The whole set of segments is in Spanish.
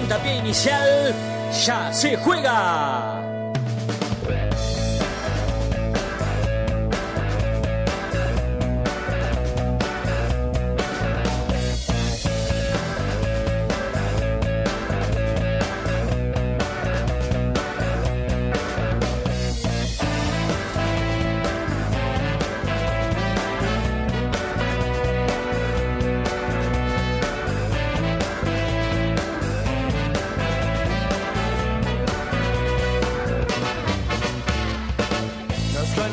puntapié inicial ya se juega.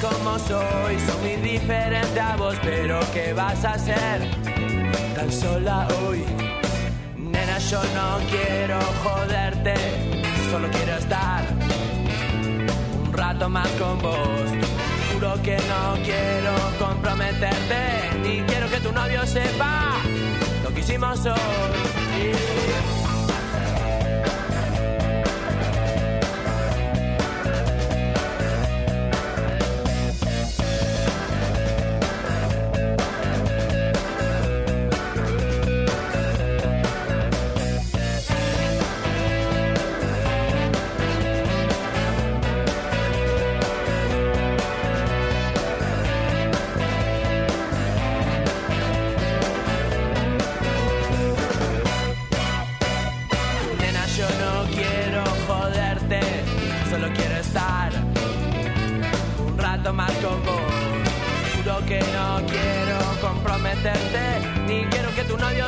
Como soy, soy muy diferente a vos, pero ¿qué vas a hacer? Tan sola hoy. Nena, yo no quiero joderte, solo quiero estar un rato más con vos. Juro que no quiero comprometerte, ni quiero que tu novio sepa lo que hicimos hoy.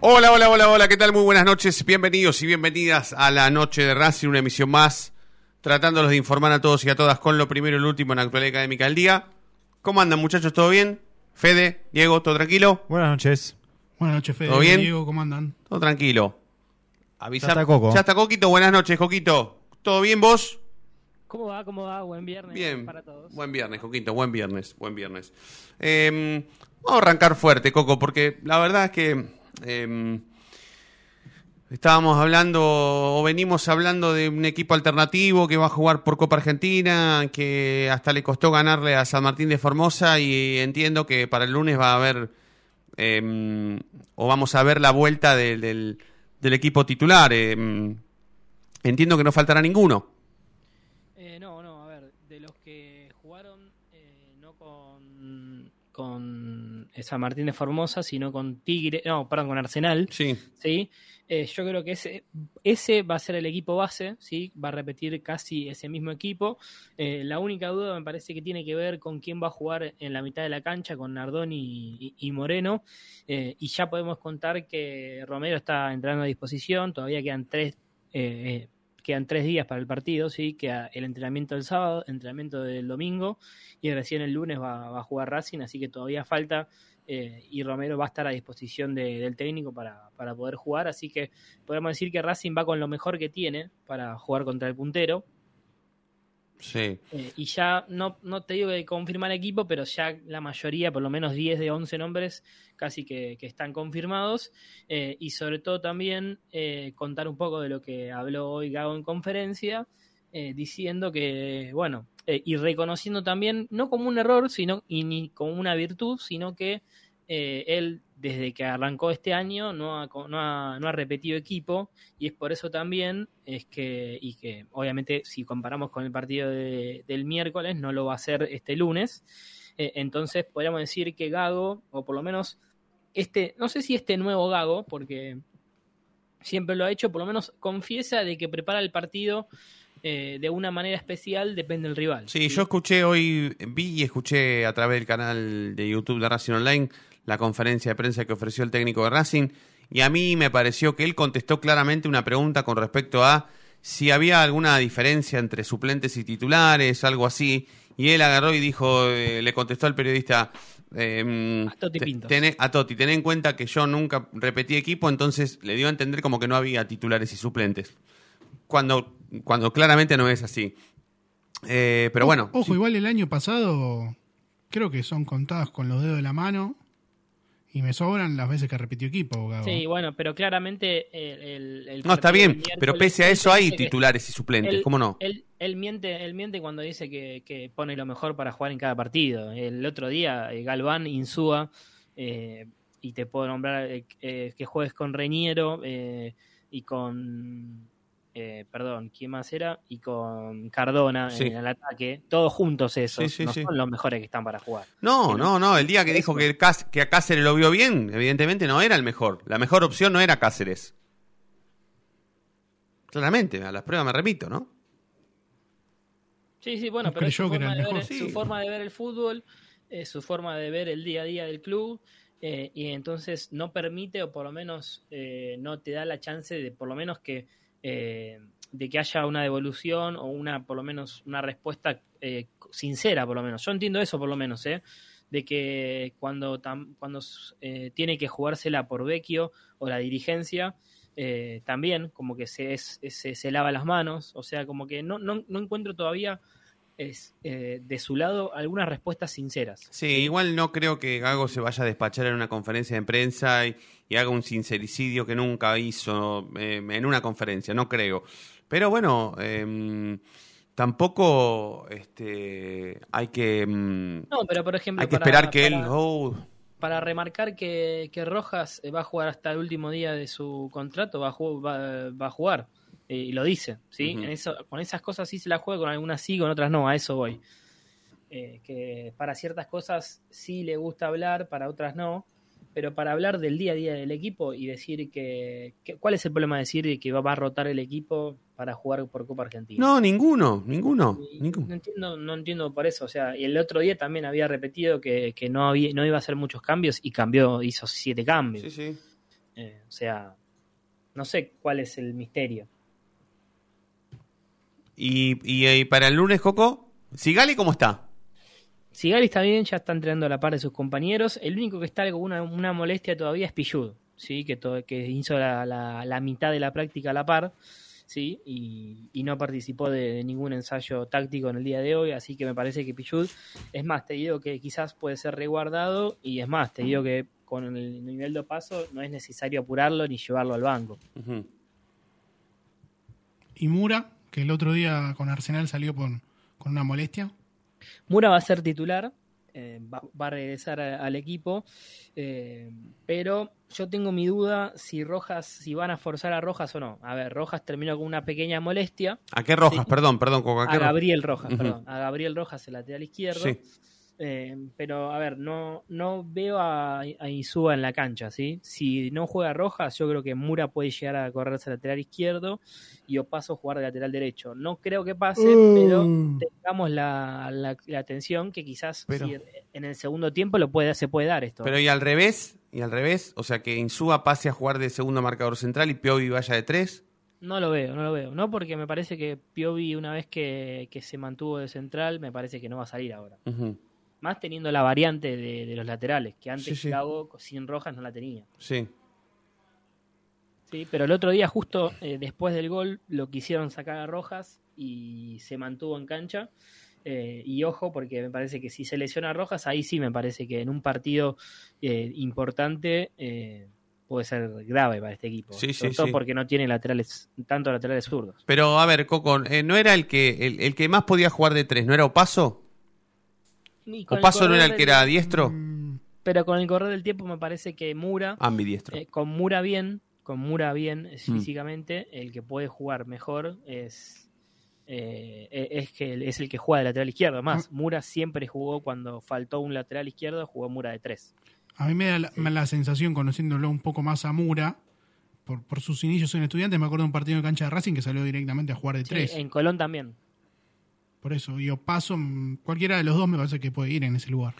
Hola, hola, hola, hola, ¿qué tal? Muy buenas noches, bienvenidos y bienvenidas a la noche de Racing, una emisión más, tratándolos de informar a todos y a todas con lo primero y lo último en la actualidad académica del día. ¿Cómo andan muchachos? ¿Todo bien? Fede, Diego, ¿todo tranquilo? Buenas noches. Buenas noches, Fede. ¿Todo bien? Diego, ¿cómo andan? Todo tranquilo. Avisar- Ya está Coco. Ya está Coquito, buenas noches, Coquito. ¿Todo bien vos? ¿Cómo va? ¿Cómo va? Buen viernes Bien. para todos. Buen viernes, Coquito, buen viernes, buen viernes. Eh, vamos a arrancar fuerte, Coco, porque la verdad es que eh, estábamos hablando, o venimos hablando de un equipo alternativo que va a jugar por Copa Argentina, que hasta le costó ganarle a San Martín de Formosa y entiendo que para el lunes va a haber, eh, o vamos a ver la vuelta del, equipo titular. Eh, entiendo que no faltará ninguno. Eh, no, no, a ver, de los que jugaron eh, no con, con eh, San Martín de Formosa, sino con Tigre, no, perdón, con Arsenal, Sí. ¿sí? Eh, yo creo que ese, ese va a ser el equipo base, ¿sí? Va a repetir casi ese mismo equipo. Eh, la única duda me parece que tiene que ver con quién va a jugar en la mitad de la cancha, con Nardón y, Moreno. Eh, y ya podemos contar que Romero está entrando a disposición, todavía quedan tres, eh, eh, quedan tres días para el partido, ¿sí? Queda el entrenamiento del sábado, entrenamiento del domingo, y recién el lunes va, va a jugar Racing, así que todavía falta eh, y Romero va a estar a disposición de- del técnico para, para poder jugar, así que podemos decir que Racing va con lo mejor que tiene para jugar contra el puntero. Sí. Eh, y ya no, no te digo que confirmar equipo, pero ya la mayoría, por lo menos 10 de 11 nombres, casi que, que están confirmados. Eh, y sobre todo también eh, contar un poco de lo que habló hoy Gago en conferencia, diciendo que, bueno, y reconociendo también, no como un error, sino y ni como una virtud, sino que él, desde que arrancó este año, no ha, no, ha, no ha repetido equipo, y es por eso también es que, y que obviamente si comparamos con el partido de- del miércoles, no lo va a hacer este lunes. Eh, entonces podríamos decir que Gago, o por lo menos este, no sé si este nuevo Gago, porque siempre lo ha hecho, por lo menos confiesa de que prepara el partido eh, de una manera especial, depende del rival. Sí, yo escuché hoy, vi y escuché a través del canal de YouTube de Racing Online la conferencia de prensa que ofreció el técnico de Racing y a mí me pareció que él contestó claramente una pregunta con respecto a si había alguna diferencia entre suplentes y titulares, algo así, y él agarró y dijo, eh, le contestó al periodista, eh, A Toti a Toti, ten en cuenta que yo nunca repetí equipo, entonces le dio a entender como que no había titulares y suplentes, cuando, cuando claramente no es así. Eh, pero bueno, Ojo, sí. igual el año pasado creo que son contadas con los dedos de la mano y me sobran las veces que repitió equipo, Gago. Sí, bueno, pero claramente el, el- el No, está bien, pero pese a eso hay titulares y suplentes, él- ¿cómo no? Él, él miente, él miente cuando dice que, que pone lo mejor para jugar en cada partido. El otro día, eh, Galván, Insúa, eh, y te puedo nombrar eh, eh, que juegues con Reñero eh, y con. Eh, perdón, ¿quién más era? Y con Cardona Sí. en el ataque. Todos juntos esos. Sí, sí, no sí. son los mejores que están para jugar. No, no, no, el día que dijo que, que a Cáceres lo vio bien, evidentemente no era el mejor. La mejor opción no era Cáceres. Claramente, a las pruebas me repito, ¿no? Sí, sí, bueno, No pero es su creyó que era forma, de ver, mejor. Sí. su forma de ver el fútbol, eh, su forma de ver el día a día del club, eh, y entonces no permite, o por lo menos eh, no te da la chance de, por lo menos, que eh, de que haya una devolución o una, por lo menos, una respuesta eh, sincera, por lo menos. Yo entiendo eso, por lo menos, ¿eh? de que cuando, cuando eh, tiene que jugársela por Vecchio o la dirigencia, eh, también como que se, es- se, se lava las manos, o sea, como que no, no, no encuentro todavía es, eh, de su lado algunas respuestas sinceras. Sí, igual no creo que Gago se vaya a despachar en una conferencia de prensa y, y haga un sincericidio que nunca hizo eh, en una conferencia, no creo. Pero bueno, em, tampoco este, hay que em, No, pero por ejemplo... hay que para- esperar que él para- oh, para remarcar que, que Rojas va a jugar hasta el último día de su contrato, va a, ju- va, va a jugar. Eh, Y lo dice, ¿sí? Ujú. En eso, con esas cosas sí se la juega, con algunas sí, con otras no, a eso voy. Eh, que para ciertas cosas sí le gusta hablar, para otras no, pero para hablar del día a día del equipo y decir que, que- ¿cuál es el problema de decir que va, va a rotar el equipo para jugar por Copa Argentina? No, ninguno, ninguno, ninguno. No entiendo, no entiendo por eso. O sea, y el otro día también había repetido que, que no, había, no iba a hacer muchos cambios y cambió, hizo siete cambios. Sí, sí. Eh, o sea, no sé cuál es el misterio. Y, y, y para el lunes, Coco, Sigali, ¿cómo está? Sigali está bien, ya está entrenando a la par de sus compañeros. El único que está con una, una molestia todavía es Pillud, ¿sí? que, to- que hizo la, la- la mitad de la práctica a la par. ¿sí? Y, y no participó de, de ningún ensayo táctico en el día de hoy, así que me parece que Pichud, es más, te digo que quizás puede ser reguardado y es más, te digo que con el nivel de paso no es necesario apurarlo ni llevarlo al banco. Y Mura, que el otro día con Arsenal salió con, con una molestia. Mura va a ser titular, eh, va, va a regresar a- al equipo, eh, pero yo tengo mi duda si Rojas, si van a forzar a Rojas o no. A ver, Rojas terminó con una pequeña molestia. ¿A qué Rojas? Sí. Perdón, perdón. ¿a A qué Rojas? Gabriel Rojas, perdón. A Gabriel Rojas, el lateral izquierdo. Sí. Eh, pero, a ver, no, no veo a, a Insúa en la cancha, ¿sí? Si no juega Rojas, yo creo que Mura puede llegar a correrse al lateral izquierdo y Opaso jugar de lateral derecho. No creo que pase, pero tengamos la, la, la atención que quizás Pero- si en el segundo tiempo lo puede, se puede dar esto. Pero y al revés, y al revés, o sea que Insúa pase a jugar de segundo marcador central y Piovi vaya de tres. No lo veo, no lo veo. No porque me parece que Piovi, una vez que, que se mantuvo de central, me parece que no va a salir ahora. Ujú. Más teniendo la variante de, de los laterales, que antes Sí, sin Rojas no la tenía. Sí. Sí, pero el otro día, justo eh, después del gol, lo quisieron sacar a Rojas y se mantuvo en cancha. Eh, y ojo, porque me parece que si se lesiona a Rojas, ahí sí me parece que en un partido eh, importante eh, puede ser grave para este equipo. Sí, Sobre sí, todo sí. porque no tiene laterales, tanto laterales zurdos. Pero a ver, Coco, eh, ¿no era el que el, el que más podía jugar de tres? ¿No era Opaso? Y con el ¿Opaso no era correr el que era diestro? Mm, Pero con el correr del tiempo me parece que Mura, Ambidiestro. eh, con Mura bien, con Mura bien eh, Mm. físicamente, el que puede jugar mejor es eh, e- es que es el que juega de lateral izquierdo. Más, Mura siempre jugó cuando faltó un lateral izquierdo, jugó Mura de tres. A mí me da la, me da la sensación, conociéndolo un poco más a Mura, por, por sus inicios en estudiantes, me acuerdo de un partido de cancha de Racing que salió directamente a jugar de Sí, tres. en Colón también. Por eso, yo paso, mm, cualquiera de los dos me parece que puede ir en ese lugar.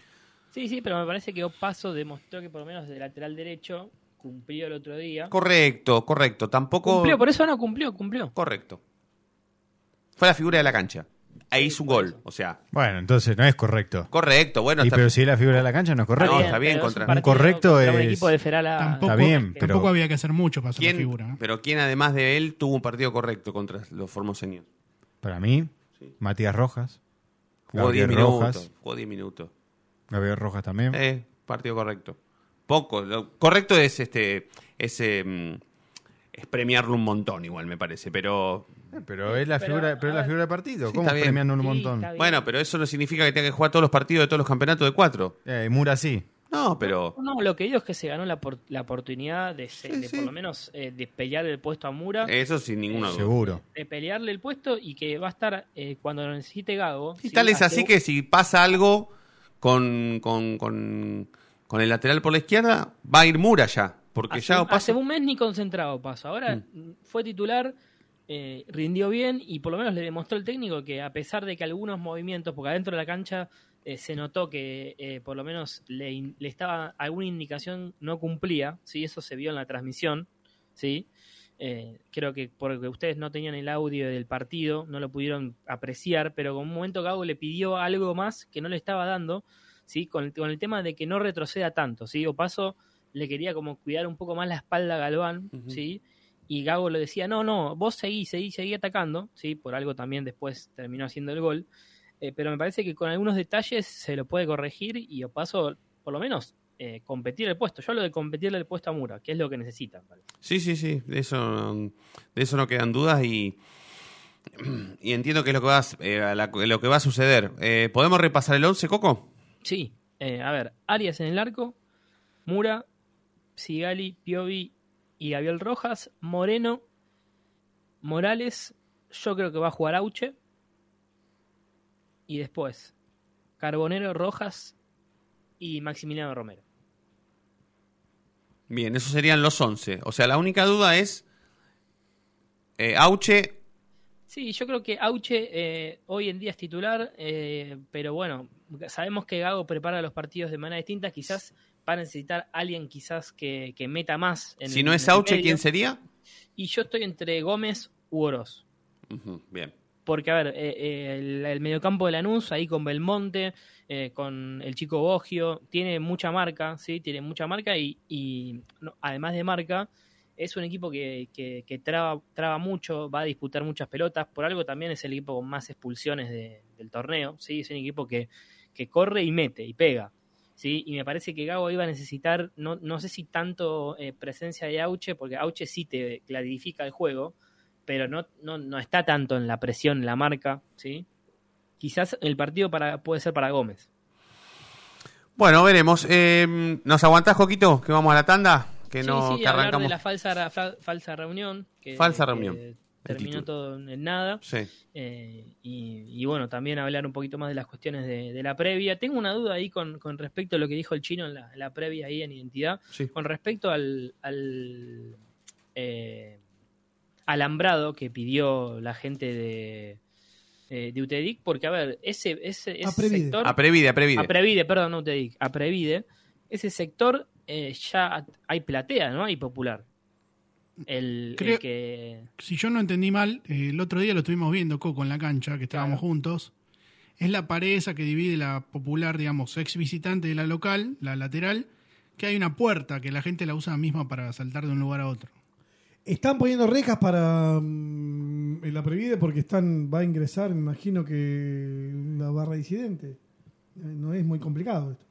Sí, sí, pero me parece que Opaso demostró que por lo menos de lateral derecho cumplió el otro día. Correcto, correcto. Tampoco. Cumplió, por eso no cumplió, cumplió. Correcto. Fue la figura de la cancha. Ahí hizo un gol. O sea, Bueno, entonces no es correcto. correcto. Bueno, Y está- pero si es la figura de la cancha no es correcto. No, está bien pero contra- un correcto contra un es- equipo de Ferala. Tampoco, Está bien, pero- tampoco había que hacer mucho para hacer la ¿quién, figura. ¿eh? pero quién además de él tuvo un partido correcto contra los formoseños. Para mí, Sí. Matías Rojas. Jugó 10 Gabriel minutos. Jugó 10 minutos. Gabriel Rojas también. Eh, partido correcto. Poco. Lo correcto es este. Es, eh, es premiarlo un montón, igual me parece. Pero. Eh, pero es la Pero, figura, pero es la figura de partido. Sí, ¿Cómo premiando un Sí, montón? Bueno, pero eso no significa que tenga que jugar todos los partidos de todos los campeonatos de cuatro. Eh, Mura sí. No, pero. No, lo que digo es que se ganó la, por- la oportunidad de, se- Sí, de sí. por lo menos eh, de pelear el puesto a Mura, Eso sin ninguna duda. Seguro. de pelearle el puesto y que va a estar eh, cuando lo necesite Gago. Y tal es así que si pasa algo con, con, con, con el lateral por la izquierda, va a ir Mura ya. Porque hace, ya hace pasa. un mes ni concentrado paso. Ahora Mm. fue titular, eh, rindió bien y por lo menos le demostró el técnico que a pesar de que algunos movimientos, porque adentro de la cancha eh, se notó que eh, por lo menos le, in- le estaba alguna indicación no cumplía, sí, eso se vio en la transmisión, sí. eh, creo que porque ustedes no tenían el audio del partido, no lo pudieron apreciar, pero con un momento Gago le pidió algo más que no le estaba dando, ¿sí? Con el, con el tema de que no retroceda tanto, ¿sí? O paso le quería como cuidar un poco más la espalda a Galván. ¿sí? Y Gago le decía, no, no, vos seguí, seguí, seguí atacando, ¿sí? Por algo también después terminó haciendo el gol. Eh, pero me parece que con algunos detalles se lo puede corregir y Opaso, por lo menos, eh, competir el puesto. Yo hablo de competirle el puesto a Mura, que es lo que necesita. Sí, sí, sí, de eso, de eso no quedan dudas y, y entiendo que es lo que va, a- eh, la- lo que va a suceder. ¿Podemos repasar el 11, Coco? Sí, a ver, Arias en el arco, Mura, Sigali, Piovi y Gabriel Rojas, Moreno, Morales, yo creo que va a jugar Auche. Y después, Carbonero, Rojas y Maximiliano Romero. Bien, esos serían los 11. O sea, la única duda es eh, Auche. Sí, yo creo que Auche eh, hoy en día es titular, eh, pero bueno, sabemos que Gago prepara los partidos de manera distinta, quizás va a necesitar alguien quizás que, que meta más. En Si el- no es Auche. ¿quién sería? Y yo estoy entre Gómez u Oroz. Bien. Porque, a ver, eh, eh, el, el mediocampo de Lanús, ahí con Belmonte, eh, con el chico Bogio, tiene mucha marca, ¿sí? Tiene mucha marca y, y, además de marca, es un equipo que, que, que traba, traba mucho, va a disputar muchas pelotas, por algo también es el equipo con más expulsiones de- del torneo, ¿sí? Es un equipo que, que corre y mete y pega, ¿sí? Y me parece que Gago iba a necesitar, no, no sé si tanto eh, presencia de Auche, porque Auche sí te clarifica el juego, pero no, no, no está tanto en la presión, en la marca, ¿sí? Quizás el partido para, puede ser para Gómez. Bueno, veremos. Eh, ¿Nos aguantás, Coquito? Que vamos a la tanda. Que sí, no, sí, que arrancamos. de la falsa, fa- falsa reunión. Que, Falsa que reunión, el Terminó todo en nada. Sí. Eh, y, y bueno, también hablar un poquito más de las cuestiones de, de la previa. Tengo una duda ahí con, con respecto a lo que dijo el chino en la, la previa ahí en identidad. Sí. Con respecto al, al eh, alambrado que pidió la gente de, eh, de UTEDIC, porque a ver, ese, ese, ese Aprevide. sector... Aprevide, aprevide. Aprevide, perdón, no UTEDIC, Aprevide, ese sector eh, ya hay platea, ¿no? Hay popular. El, el Creo- que... Si yo no entendí mal, eh, el otro día lo estuvimos viendo, Coco, en la cancha, que estábamos Claro. juntos. Es la pared esa que divide la popular, digamos, ex visitante de la local, la lateral, que hay una puerta que la gente la usa misma para saltar de un lugar a otro. Están poniendo rejas para en la Previde porque están va a ingresar, me imagino que una barra disidente. Eh, No es muy complicado esto.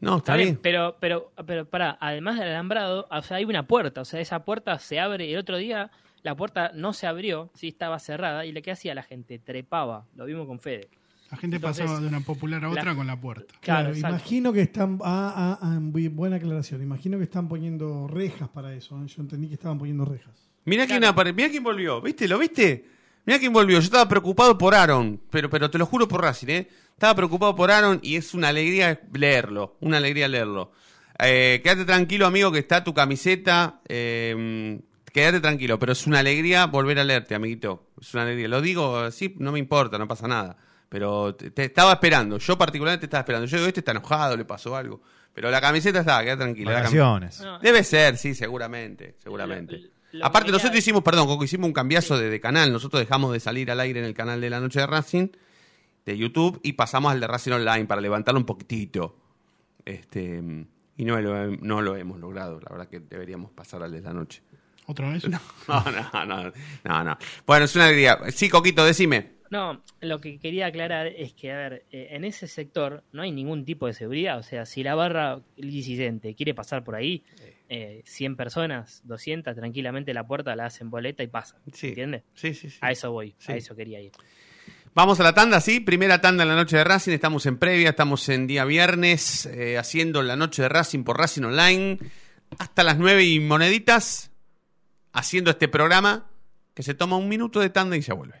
No, está, Está bien, bien. pero, pero, pero para, además del alambrado, o sea, hay una puerta, o sea, esa puerta se abre, y el otro día la puerta no se abrió, sí, estaba cerrada, y lo que hacía la gente, trepaba, lo vimos con Fede. La gente Entonces, pasaba de una popular a otra la- con la puerta. Claro, imagino que están. Ah, ah, ah, buena aclaración. Imagino que están poniendo rejas para eso. ¿eh? Yo entendí que estaban poniendo rejas. Mirá quién, Claro. apare- mirá quién volvió, ¿viste? ¿Lo viste? Mirá quién volvió. Yo estaba preocupado por Aaron, pero, pero te lo juro por Racing, ¿eh? Estaba preocupado por Aaron y es una alegría leerlo, una alegría leerlo. Eh, quédate tranquilo, amigo, que está tu camiseta. eh, quédate tranquilo, pero es una alegría volver a leerte, amiguito. Es una alegría. Lo digo así, no me importa, no pasa nada. Pero te, te estaba esperando. Yo particularmente estaba esperando. Yo digo, este está enojado, le pasó algo. Pero la camiseta está, quédate tranquilo. la cam- Vacaciones. No, Debe ser, sí, seguramente, seguramente. Lo- lo Aparte, que nosotros hicimos, perdón, Coco, hicimos un cambiazo de, de canal. Nosotros dejamos de salir al aire en el canal de la noche de Racing, de YouTube, y pasamos al de Racing Online para levantarlo un poquitito. Este, y no lo, no lo hemos logrado. La verdad que deberíamos pasar al de la noche. ¿Otra vez? No, no, no, no, no. Bueno, es una alegría. Sí, Coquito, decime. No, lo que quería aclarar es que, a ver, eh, en ese sector no hay ningún tipo de seguridad. O sea, si la barra disidente quiere pasar por ahí, eh, 100 personas, 200, tranquilamente la puerta la hacen boleta y pasa. Sí. ¿Entiendes? Sí, sí, sí. A eso voy, Sí. a eso quería ir. Vamos a la tanda, sí. Primera tanda en la noche de Racing. Estamos en previa, estamos en día viernes, eh, haciendo la noche de Racing por Racing Online. Hasta las nueve y moneditas, haciendo este programa que se toma un minuto de tanda y se vuelve.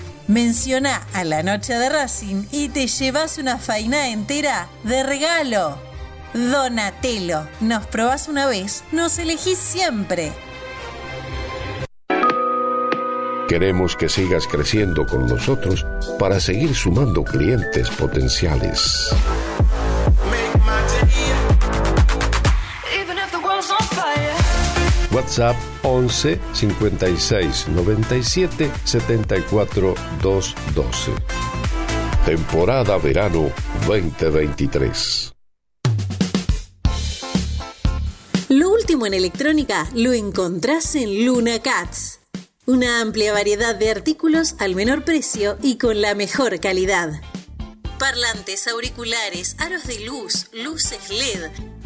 menciona a la noche de Racing y te llevas una faina entera de regalo. Donatello, nos probás una vez, nos elegís siempre. Queremos que sigas creciendo con nosotros para seguir sumando clientes potenciales. WhatsApp 11 56 97 74 212. Temporada verano 2023. Lo último en electrónica lo encontrás en Luna Cats. Una amplia variedad de artículos al menor precio y con la mejor calidad. Parlantes, auriculares, aros de luz, luces LED,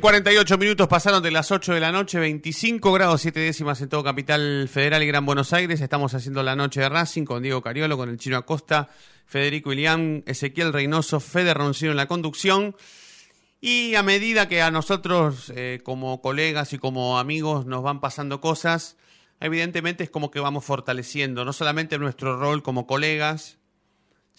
Bien, 48 minutos pasaron de las 8 de la noche, 25 grados 7 décimas en todo Capital Federal y Gran Buenos Aires. Estamos haciendo la noche de Racing con Diego Cariolo, con el Chino Acosta, Federico Ilián, Ezequiel Reynoso, Fede Roncino en la conducción. Y a medida que a nosotros, eh, como colegas y como amigos, nos van pasando cosas, evidentemente es como que vamos fortaleciendo no solamente nuestro rol como colegas,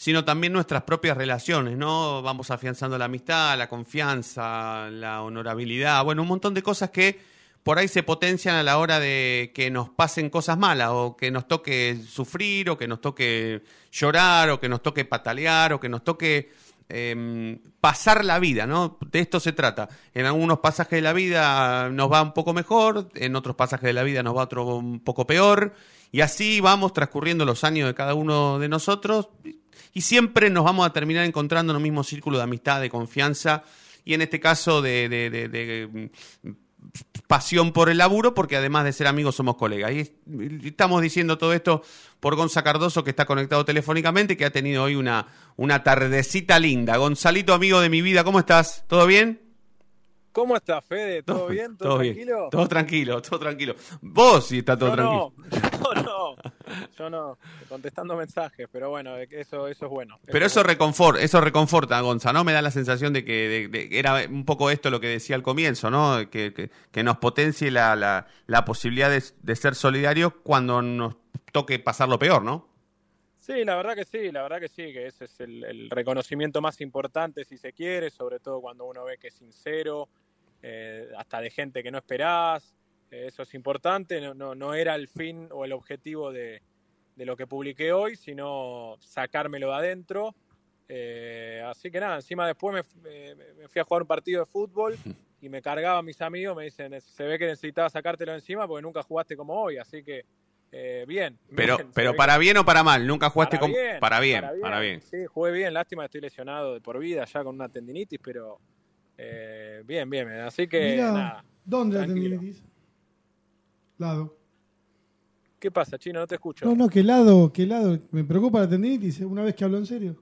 sino también nuestras propias relaciones, ¿no? Vamos afianzando la amistad, la confianza, la honorabilidad, bueno, un montón de cosas que por ahí se potencian a la hora de que nos pasen cosas malas o que nos toque sufrir o que nos toque llorar o que nos toque patalear o que nos toque eh, pasar la vida, ¿no? De esto se trata. En algunos pasajes de la vida nos va un poco mejor, en otros pasajes de la vida nos va otro un poco peor, y así vamos transcurriendo los años de cada uno de nosotros, y siempre nos vamos a terminar encontrando en un mismo círculo de amistad, de confianza, y en este caso de, de, de, de pasión por el laburo, porque además de ser amigos somos colegas. Y estamos diciendo todo esto por Gonza Cardoso, que está conectado telefónicamente, que ha tenido hoy una, una tardecita linda. Gonzalito, amigo de mi vida, ¿cómo estás? ¿Todo bien? ¿Cómo estás, Fede? ¿Todo bien? ¿Todo, bien. tranquilo? Todo tranquilo, todo tranquilo. Vos sí está todo Yo tranquilo. no, yo no, yo no, contestando mensajes, pero bueno, eso, eso es bueno. Pero eso reconfort, eso reconforta, Gonza, ¿no? Me da la sensación de que de- de- era un poco esto lo que decía al comienzo, ¿no? Que, que- que nos potencie la, la, la posibilidad de, de ser solidarios cuando nos toque pasar lo peor, ¿no? Sí, la verdad que sí, la verdad que sí, que ese es el, el reconocimiento más importante si se quiere, sobre todo cuando uno ve que es sincero, eh, hasta de gente que no esperás, eh, eso es importante, no, no, no era el fin o el objetivo de, de lo que publiqué hoy, sino sacármelo de adentro. Eh, así que nada, encima después me, me- me fui a jugar un partido de fútbol y me cargaba a mis amigos, me dicen, se ve que necesitabas sacártelo de encima porque nunca jugaste como hoy, así que eh, bien. Pero, bien, pero para bien o para mal, nunca jugaste para con... bien, para bien, para bien. Sí, jugué bien, lástima estoy lesionado de por vida ya con una tendinitis, pero eh, bien, bien, así que Mirá, nada. ¿dónde la tranquilo. tendinitis? Lado. ¿Qué pasa, Chino? No te escucho. No, no, que lado, que lado. Me preocupa la tendinitis, eh, una vez que hablo en serio.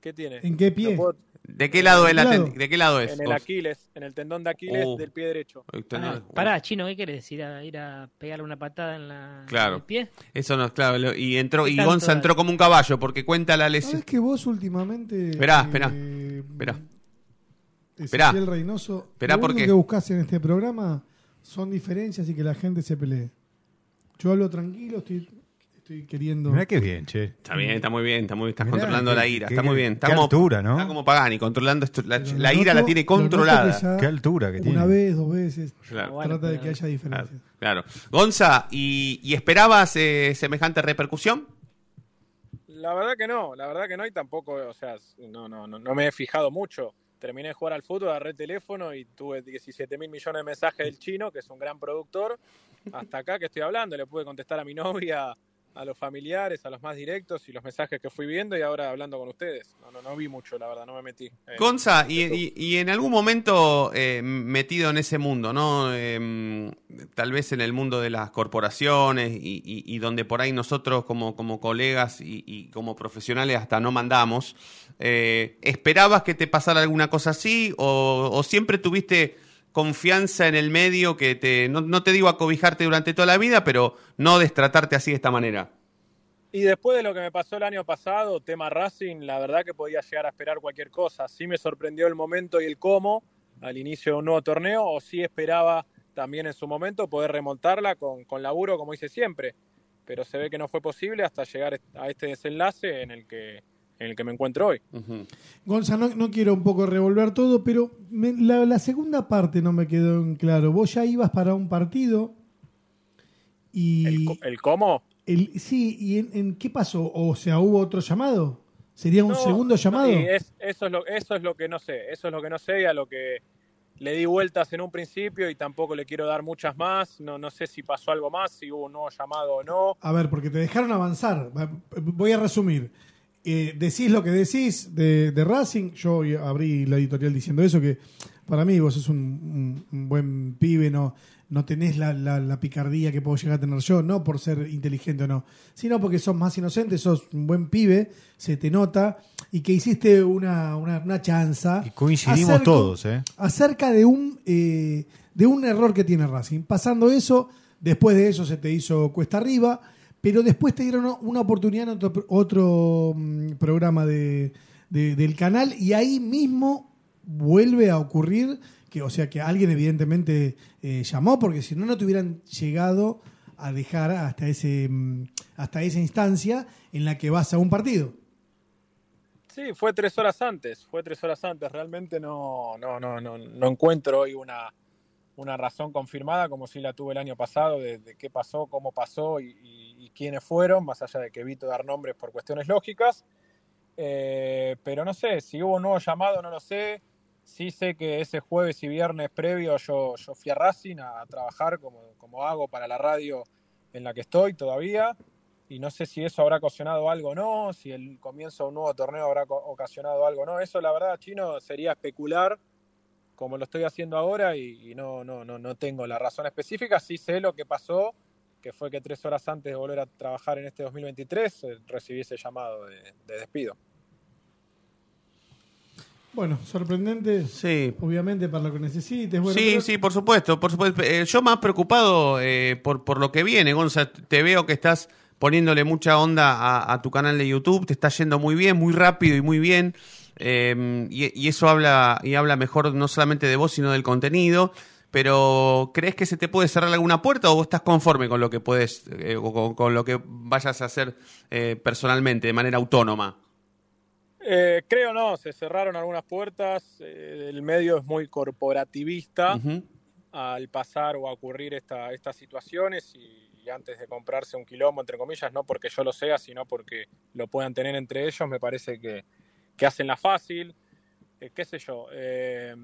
¿Qué tiene? ¿En qué pie? No puedo- ¿De qué lado es la ¿De qué ten- lado? ¿De qué lado es? En el? Aquiles, en el tendón de Aquiles Oh. del pie derecho. Pará, pará, chino, ¿qué querés? ¿Ir a, ir a pegarle una patada en la en Claro. el pie? Eso no es claro. lo- Y entró, ¿Qué y Gonza entró como un caballo porque cuenta la lesión. ¿Sabes que vos últimamente. Esperá, eh, esperá. Esperá. Esperá. Ezequiel Reynoso, Esperá, lo ¿por único que buscas en este programa son diferencias y que la gente se pelee. Yo hablo tranquilo, estoy, estoy queriendo. Mirá qué bien, che. Está bien, está muy bien, está muy estás Mirá, controlando la ira, está muy bien. Está qué como, altura, ¿no? Está como Pagani, controlando esto, la, ira la tiene controlada. que Qué altura que Una tiene. vez, dos veces. Claro. Bueno, trata de que haya diferencias. Claro. Gonza, ¿y, y esperabas eh, semejante repercusión? La verdad que no, la verdad que no, y tampoco, o sea, no, no, no, no me he fijado mucho. Terminé de jugar al fútbol, agarré el teléfono y tuve 17 mil millones de mensajes del chino, que es un gran productor. Hasta acá que estoy hablando, le pude contestar a mi novia, a los familiares, a los más directos y los mensajes que fui viendo y ahora hablando con ustedes. No, no, no vi mucho, la verdad, no me metí. Eh, Gonza, y, y- y en algún momento eh, metido en ese mundo, ¿no? Em, tal vez en el mundo de las corporaciones y, y- donde por ahí nosotros como, como colegas y, y como profesionales hasta no mandamos, eh, ¿esperabas que te pasara alguna cosa así o, o siempre tuviste confianza en el medio que te, no, no te digo acobijarte durante toda la vida, pero no destratarte así de esta manera? Y después de lo que me pasó el año pasado, tema Racing, la verdad que podía llegar a esperar cualquier cosa. Sí me sorprendió el momento y el cómo al inicio de un nuevo torneo, o sí esperaba también en su momento poder remontarla con, con laburo, como hice siempre. Pero se ve que no fue posible hasta llegar a este desenlace en el que, en el que me encuentro hoy. Gonza, no, no quiero un poco revolver todo, pero me- la, la segunda parte no me quedó en claro. Vos ya ibas para un partido y... ¿El, cómo? el- sí, ¿y en, en qué pasó? O sea, ¿hubo otro llamado? ¿Sería un No, segundo llamado? Sí, es- eso, es lo, eso es lo que no sé, eso es lo que no sé y a lo que le di vueltas en un principio y tampoco le quiero dar muchas más, no, no sé si pasó algo más, si hubo un nuevo llamado o no. A ver, porque te dejaron avanzar. Va- Voy a resumir. Eh, decís lo que decís de, de Racing. Yo abrí la editorial diciendo eso, que para mí vos sos un, un- un buen pibe, no, no tenés la, la- la picardía que puedo llegar a tener yo, no por ser inteligente o no, sino porque sos más inocente, sos un buen pibe, se te nota, y que hiciste una, una, una chanza. Y coincidimos acerca- todos, ¿eh? acerca de un, eh, de un error que tiene Racing. Pasando eso, después de eso se te hizo cuesta arriba, pero después te dieron una oportunidad en otro, mm, programa de, de- del canal y ahí mismo vuelve a ocurrir que, o sea, que alguien evidentemente eh, llamó, porque si no, no te hubieran llegado a dejar hasta, ese, mm, hasta esa instancia en la que vas a un partido. Sí, fue tres horas antes, fue tres horas antes. Realmente no, no, no, no, encuentro hoy una, una razón confirmada como si la tuve el año pasado de, qué pasó, cómo pasó y- y quiénes fueron, más allá de que evito dar nombres por cuestiones lógicas. Eh, pero no sé, si hubo un nuevo llamado, no lo sé. Sí sé que ese jueves y viernes previo yo, yo fui a Racing a, a trabajar como, como hago para la radio en la que estoy todavía. Y no sé si eso habrá ocasionado algo o no, si el comienzo de un nuevo torneo habrá ocasionado algo o no. Eso, la verdad, chino, sería especular como lo estoy haciendo ahora y, y no, no, no, no tengo la razón específica. Sí sé lo que pasó, que fue que tres horas antes de volver a trabajar en este 2023 eh, recibí ese llamado de, de despido. Bueno, sorprendente. Sí. Obviamente para lo que necesites. Bueno, sí, pero- sí, por supuesto, por supuesto. Eh, yo más preocupado eh, por, por lo que viene, Gonza. Te veo que estás poniéndole mucha onda a, a tu canal de YouTube, te está yendo muy bien, muy rápido y muy bien. eh, y, y eso habla, y habla mejor no solamente de vos, sino del contenido. Pero, ¿crees que se te puede cerrar alguna puerta o vos estás conforme con lo que puedes, eh, o con, con lo que vayas a hacer eh, personalmente, de manera autónoma? Eh, creo no, se cerraron algunas puertas, eh, el medio es muy corporativista al pasar o a ocurrir esta, estas situaciones y, y antes de comprarse un quilombo, entre comillas, no porque yo lo sea, sino porque lo puedan tener entre ellos, me parece que, que hacen la fácil, eh, qué sé yo. eh,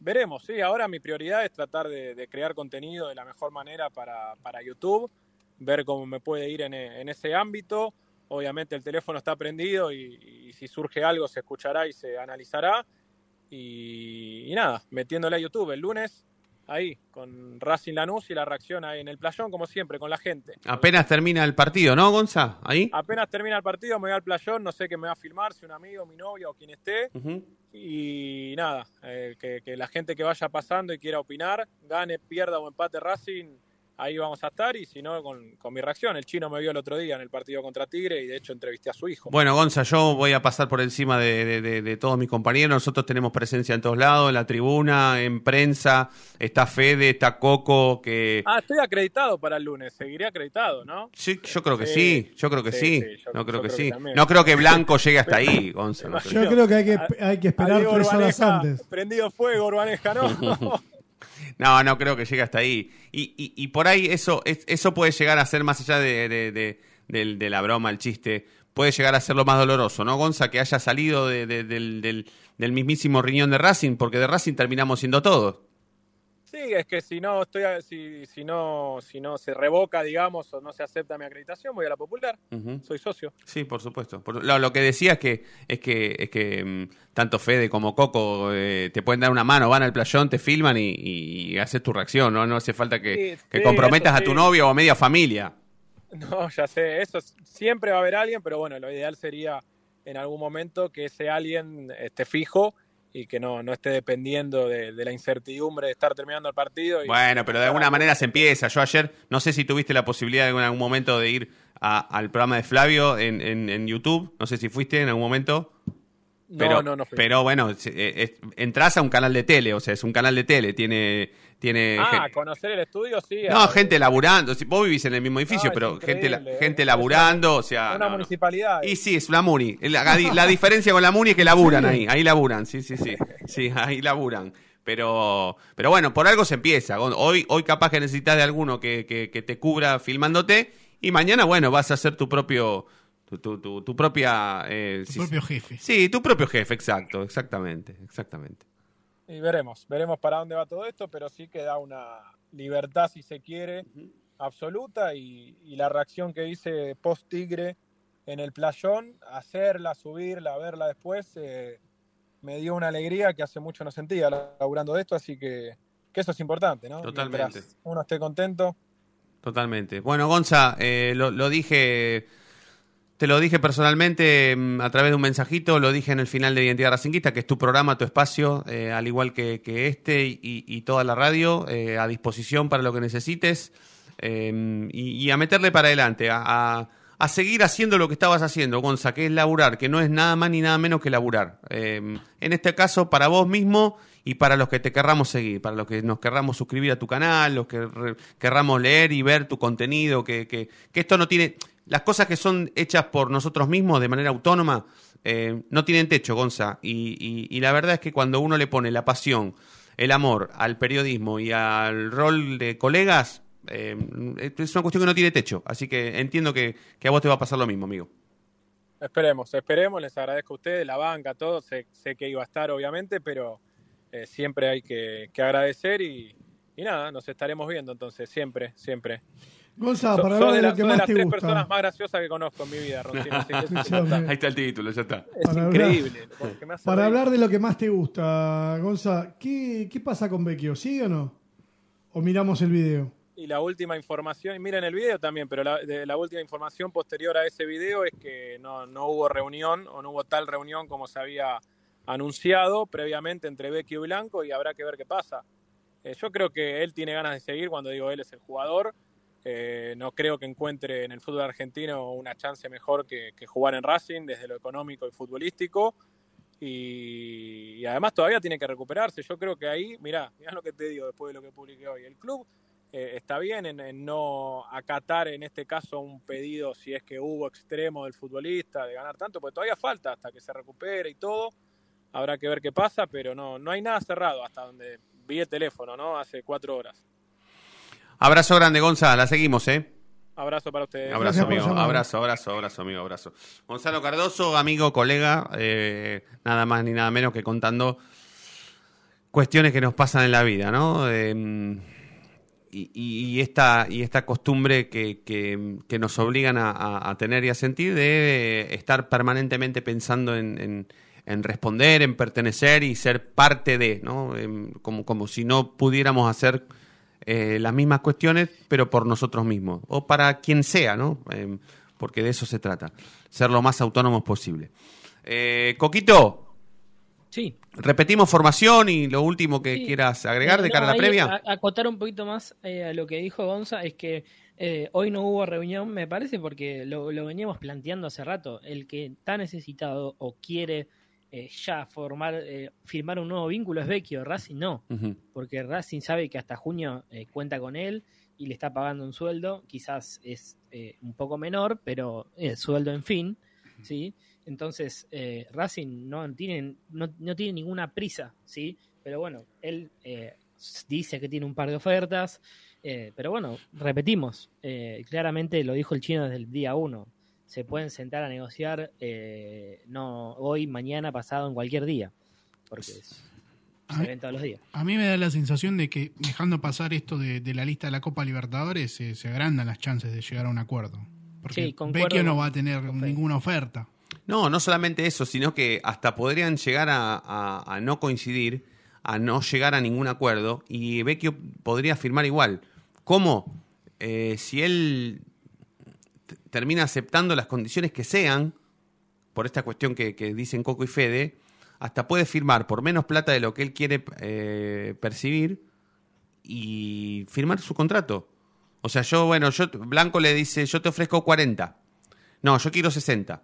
veremos, sí, ahora mi prioridad es tratar de, crear contenido de la mejor manera para, para YouTube, ver cómo me puede ir en, en ese ámbito. Obviamente el teléfono está prendido y, si surge algo se escuchará y se analizará. Y nada, metiéndole a YouTube el lunes, ahí, con Racing Lanús y la reacción ahí en el playón, como siempre, con la gente. Apenas termina el partido, ¿no, Gonza? Ahí. Apenas termina el partido, me voy al playón, no sé qué me va a filmar, si un amigo, mi novia o quien esté. Y nada, eh, que, que la gente que vaya pasando y quiera opinar, gane, pierda o empate Racing, ahí vamos a estar. Y si no, con, con mi reacción. El chino me vio el otro día en el partido contra Tigre y de hecho entrevisté a su hijo. Bueno, Gonza, yo voy a pasar por encima de, de- de- de todos mis compañeros. Nosotros tenemos presencia en todos lados, en la tribuna, en prensa. Está Fede, está Coco, que... Ah, estoy acreditado para el lunes, seguiré acreditado, ¿no? Sí, yo creo que sí, Sí, yo creo que sí. sí, sí, yo- no creo yo que creo sí. que no creo que Blanco llegue hasta ahí, Gonza. no creo. Yo creo que hay que, hay que A esperar tres horas Urbaneja, antes. Prendido fuego, Urbaneja, ¿no? No, no creo que llegue hasta ahí. Y, y- y por ahí eso, es- eso puede llegar a ser más allá de, la broma, el chiste, puede llegar a ser lo más doloroso, ¿no, Gonza? Que haya salido de- de- del, del- del mismísimo riñón de Racing, porque de Racing terminamos siendo todos. Sí, es que si no estoy, a- si, si no, si no se revoca, digamos, o no se acepta mi acreditación, voy a la popular. Ujú. Soy socio. Sí, por supuesto. Por- lo, lo que decía es que es que es que mm, tanto Fede como Coco eh, te pueden dar una mano, van al playón, te filman y, y haces tu reacción, ¿no? No hace falta que, Sí, que sí, comprometas eso a tu sí. novia o a media familia. No, ya sé, eso siempre va a haber alguien, pero bueno, lo ideal sería en algún momento que ese alguien esté fijo y que no, no esté dependiendo de, de la incertidumbre de estar terminando el partido. y- Bueno, pero de alguna manera se empieza. Yo ayer, no sé si tuviste la posibilidad en algún momento de ir a- al programa de Flavio en, en- en YouTube. No sé si fuiste en algún momento. No, Pero, no, no fui. pero bueno, eh, es- entras a un canal de tele, o sea, es un canal de tele, tiene... tiene Ah, conocer el estudio, sí. no, gente laburando. Vos vivís en el mismo edificio, pero gente, increíble, gente laburando, o sea... Una no, no. municipalidad. Y sí, es una muni. La, la diferencia con la muni es que laburan ahí. Ahí laburan, sí, sí, sí. Sí, ahí laburan. Pero, pero bueno, por algo se empieza. Hoy, hoy capaz que necesitas de alguno que, que, que te cubra filmándote. Y mañana, bueno, vas a hacer tu propio. Tu, tu, tu, tu propia. eh, Tu sí, propio jefe. Sí, tu propio jefe, exacto. Exactamente, exactamente. Y veremos, veremos para dónde va todo esto, pero sí que da una libertad, si se quiere, absoluta. Y, y la reacción que hice post Tigre en el playón, hacerla, subirla, verla después, eh, me dio una alegría que hace mucho no sentía laburando de esto, así que, que eso es importante, ¿no? Totalmente. Mientras uno esté contento. Totalmente. Bueno, Gonza, eh, lo, lo dije, te lo dije personalmente mm, a través de un mensajito, lo dije en el final de Identidad Racinguista, que es tu programa, tu espacio, eh, al igual que, este y, toda la radio, eh, a disposición para lo que necesites eh, y, a meterle para adelante, a, a- seguir haciendo lo que estabas haciendo, Gonza, que es laburar, que no es nada más ni nada menos que laburar. Eh, en este caso, para vos mismo y para los que te querramos seguir, para los que nos querramos suscribir a tu canal, los que querramos leer y ver tu contenido, que, que, que esto no tiene... Las cosas que son hechas por nosotros mismos de manera autónoma eh, no tienen techo, Gonza. Y, y- y la verdad es que cuando uno le pone la pasión, el amor al periodismo y al rol de colegas, eh, es una cuestión que no tiene techo. Así que entiendo que, que a vos te va a pasar lo mismo, amigo. Esperemos, esperemos, les agradezco a ustedes, la banca, todo, sé, sé que iba a estar obviamente, pero eh, siempre hay que, que agradecer y, y nada, nos estaremos viendo entonces, siempre, siempre. Gonza, So- para hablar de, la- lo que sos de más las te tres gusta. personas más graciosas que conozco en mi vida, Roncino. Sí. Ahí está el título, ya está. es Para hablar- increíble. porque me hace Para reír. hablar de lo que más te gusta, Gonza, ¿qué, qué pasa con Vecchio? ¿Sigue o no? ¿O miramos el video? Y la última información, y miren el video también, pero la, de- la última información posterior a ese video es que no, no hubo reunión o no hubo tal reunión como se había anunciado previamente entre Vecchio y Blanco y habrá que ver qué pasa. Eh, yo creo que él tiene ganas de seguir, cuando digo él es el jugador. Eh, no creo que encuentre en el fútbol argentino una chance mejor que, jugar en Racing desde lo económico y futbolístico. Y, y además todavía tiene que recuperarse. Yo creo que ahí, mirá, mirá lo que te digo después de lo que publiqué hoy. El club eh, está bien en, en no acatar en este caso un pedido si es que hubo extremo del futbolista de ganar tanto, porque todavía falta hasta que se recupere y todo. Habrá que ver qué pasa, pero no, no hay nada cerrado hasta donde vi el teléfono, ¿no? Hace cuatro horas. Abrazo grande, Gonza. La seguimos, ¿eh? Abrazo para ustedes. Abrazo, Gracias amigo. Abrazo, abrazo, abrazo, amigo, abrazo. Gonzalo Cardoso, amigo, colega, eh, nada más ni nada menos que contando cuestiones que nos pasan en la vida, ¿no? Eh, y, y- y esta, y esta costumbre que, que- que nos obligan a, a- a tener y a sentir de estar permanentemente pensando en, en- en responder, en pertenecer y ser parte de, ¿no? Em, como, como si no pudiéramos hacer eh, las mismas cuestiones, pero por nosotros mismos, o para quien sea, ¿no? Em, porque de eso se trata, ser lo más autónomos posible. Eh, Coquito, Sí. repetimos formación y lo último que Sí. quieras agregar de Eh, cara a no, la previa. a- acotar un poquito más eh, a lo que dijo Gonza es que eh, hoy no hubo reunión, me parece, porque lo, lo veníamos planteando hace rato. El que está necesitado o quiere eh, ya formar, eh, firmar un nuevo vínculo es Vecchio, Racing no, porque Racing sabe que hasta junio eh, cuenta con él y le está pagando un sueldo, quizás es eh, un poco menor, pero es sueldo en fin, ¿sí? Entonces, Racing no tiene, no, no tiene ninguna prisa, ¿sí? Pero bueno, él dice que tiene un par de ofertas, pero bueno, repetimos, claramente lo dijo el chino desde el día uno, se pueden sentar a negociar eh, no hoy, mañana, pasado, en cualquier día, porque es- se ven todos los días. A mí me da la sensación de que dejando pasar esto de, de la lista de la Copa Libertadores se, se agrandan las chances de llegar a un acuerdo. Porque Sí, Vecchio no va a tener ninguna oferta. No, no solamente eso, sino que hasta podrían llegar a, a- a no coincidir, a no llegar a ningún acuerdo, y Vecchio podría firmar igual. ¿Cómo? Eh, si él termina aceptando las condiciones que sean, por esta cuestión que, dicen Coco y Fede, hasta puede firmar por menos plata de lo que él quiere eh, percibir y firmar su contrato. O sea, yo, bueno, yo Blanco le dice, yo te ofrezco 40. No, yo quiero 60.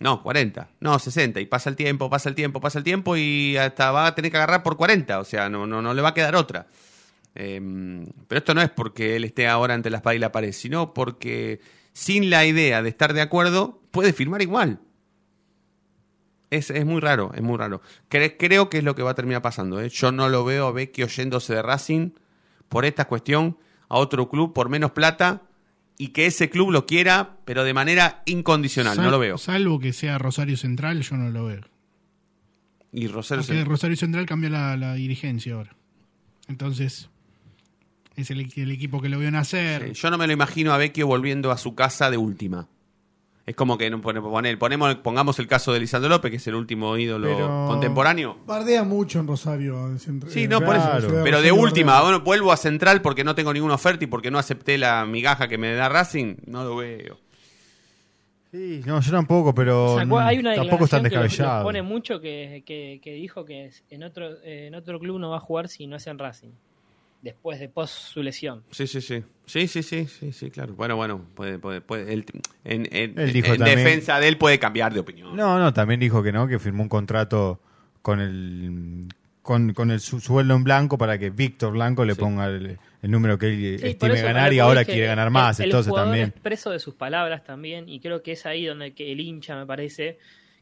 No, 40. No, 60. Y pasa el tiempo, pasa el tiempo, pasa el tiempo y hasta va a tener que agarrar por 40. O sea, no, no, no le va a quedar otra. Em, pero esto no es porque él esté ahora entre la espada y la pared, sino porque sin la idea de estar de acuerdo, puede firmar igual. Es, es muy raro, es muy raro. Cre- creo que es lo que va a terminar pasando. ¿eh? Yo no lo veo a Vecchio yéndose de Racing por esta cuestión a otro club por menos plata y que ese club lo quiera, pero de manera incondicional. Sal- no lo veo. Salvo que sea Rosario Central, yo no lo veo. Y Rosario Porque se- Rosario Central cambió la, la dirigencia ahora. Entonces, es el, el equipo que lo vio nacer. Sí, yo no me lo imagino a Vecchio volviendo a su casa de última. Es como que poner- ponemos, pongamos el caso de Lisandro López, que es el último ídolo Pero- contemporáneo. Bardea mucho en Rosario. en Sí, no, por eso. Pero de última, bueno, vuelvo a Central porque no tengo ninguna oferta y porque no acepté la migaja que me da Racing. No lo veo. Sí, no, yo tampoco, pero O sea, hay una tampoco es tan declaración que pone mucho que, que- que dijo que en otro, en otro club no va a jugar si no es en Racing. Después de post su lesión. Sí, sí, sí. Sí, sí, sí, sí, sí, claro. Bueno, bueno, puede, puede, puede. él- en en- Él dijo en también- defensa de él puede cambiar de opinión. No, no, también dijo que no, que firmó un contrato con el con, con el su- sueldo en blanco para que Víctor Blanco le ponga el, el número que él Sí, estime ganar y ahora quiere ganar más, el entonces también. es preso de sus palabras también y creo que es ahí donde que el hincha me parece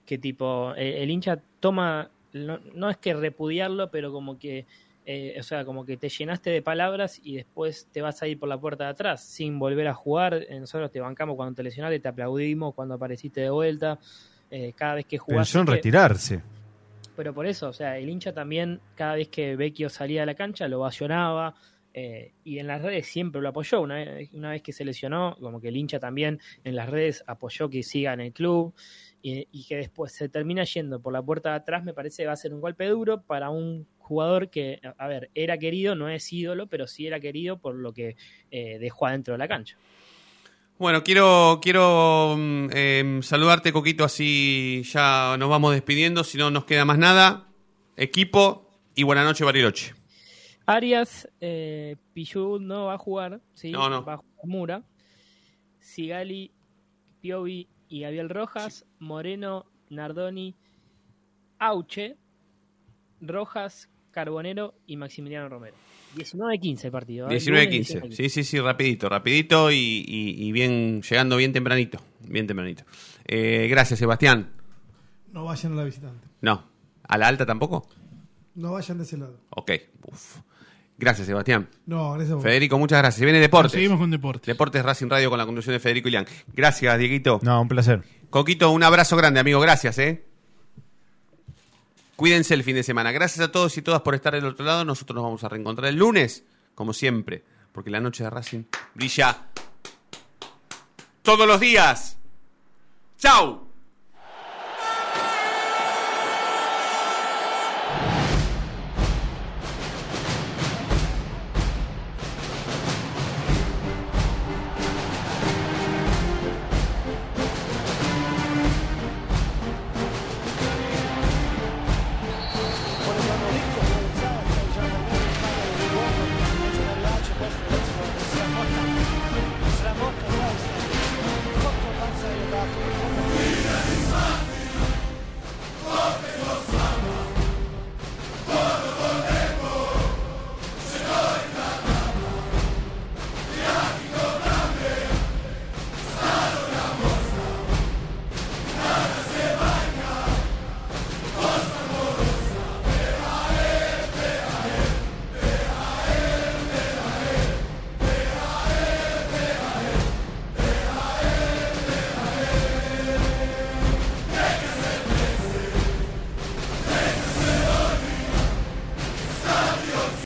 que tipo el hincha toma no, no es que repudiarlo pero como que eh, o sea como que te llenaste de palabras y después te vas a ir por la puerta de atrás sin volver a jugar nosotros te bancamos cuando te lesionaste te aplaudimos cuando apareciste de vuelta eh, cada vez que jugás Pensó en retirarse. pero por eso, o sea, el hincha también, cada vez que Vecchio salía a la cancha, lo vacionaba, eh, y en las redes siempre lo apoyó. Una vez, una vez que se lesionó, como que el hincha también en las redes apoyó que siga en el club y, y que después se termina yendo por la puerta de atrás, me parece que va a ser un golpe duro para un jugador que, a ver, era querido, no es ídolo, pero sí era querido por lo que eh, dejó adentro de la cancha. Bueno, quiero, quiero em, saludarte, Coquito, así ya nos vamos despidiendo, si no nos queda más nada. Equipo y buena noche, Bariloche. Arias, eh, Pichu no va a jugar, ¿sí? No, no. va a jugar Mura. Sigali, Piovi y Gabriel Rojas, Moreno, Nardoni, Auche, Rojas, Carbonero y Maximiliano Romero. 19-15 el partido. ¿eh? 19-15. Lunes Sí, sí, sí, rapidito, rapidito y, y- y bien, llegando bien tempranito. Bien tempranito. Eh, gracias, Sebastián. No vayan a la visitante. No. ¿A la alta tampoco? No vayan de ese lado. Ok. Uf. Gracias, Sebastián. No, gracias a vos. Federico, muchas gracias. Se viene Deportes. Seguimos con deportes. Deportes Racing Radio con la conducción de Federico Ilián. Gracias, Dieguito. No, un placer. Coquito, un abrazo grande, amigo. Gracias, ¿eh? Cuídense el fin de semana. Gracias a todos y todas por estar del otro lado. Nosotros nos vamos a reencontrar el lunes, como siempre, porque la noche de Racing brilla todos los días. ¡Chao!